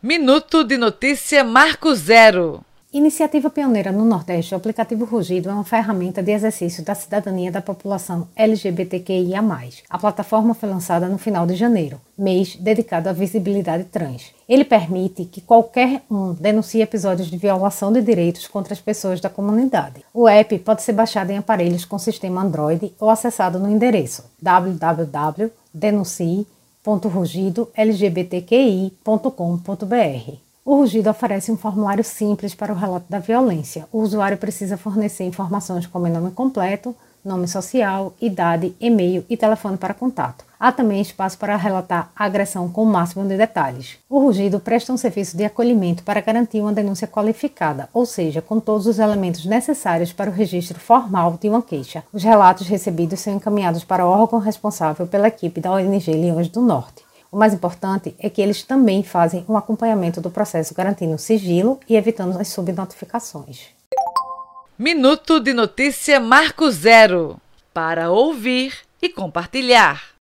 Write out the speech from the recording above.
Minuto de Notícia Marco Zero. Iniciativa pioneira no Nordeste, o aplicativo Rugido é uma ferramenta de exercício da cidadania da população LGBTQIA. A plataforma foi lançada no final de janeiro, mês dedicado à visibilidade trans. Ele permite que qualquer um denuncie episódios de violação de direitos contra as pessoas da comunidade. O app pode ser baixado em aparelhos com sistema Android ou acessado no endereço www.denuncie.rugidolgbtqi.com.br. O Rugido oferece um formulário simples para o relato da violência. O usuário precisa fornecer informações como nome completo, nome social, idade, e-mail e telefone para contato. Há também espaço para relatar a agressão com o máximo de detalhes. O Rugido presta um serviço de acolhimento para garantir uma denúncia qualificada, ou seja, com todos os elementos necessários para o registro formal de uma queixa. Os relatos recebidos são encaminhados para o órgão responsável pela equipe da ONG Leões do Norte. O mais importante é que eles também fazem um acompanhamento do processo, garantindo sigilo e evitando as subnotificações. Minuto de Notícia Marco Zero para ouvir e compartilhar.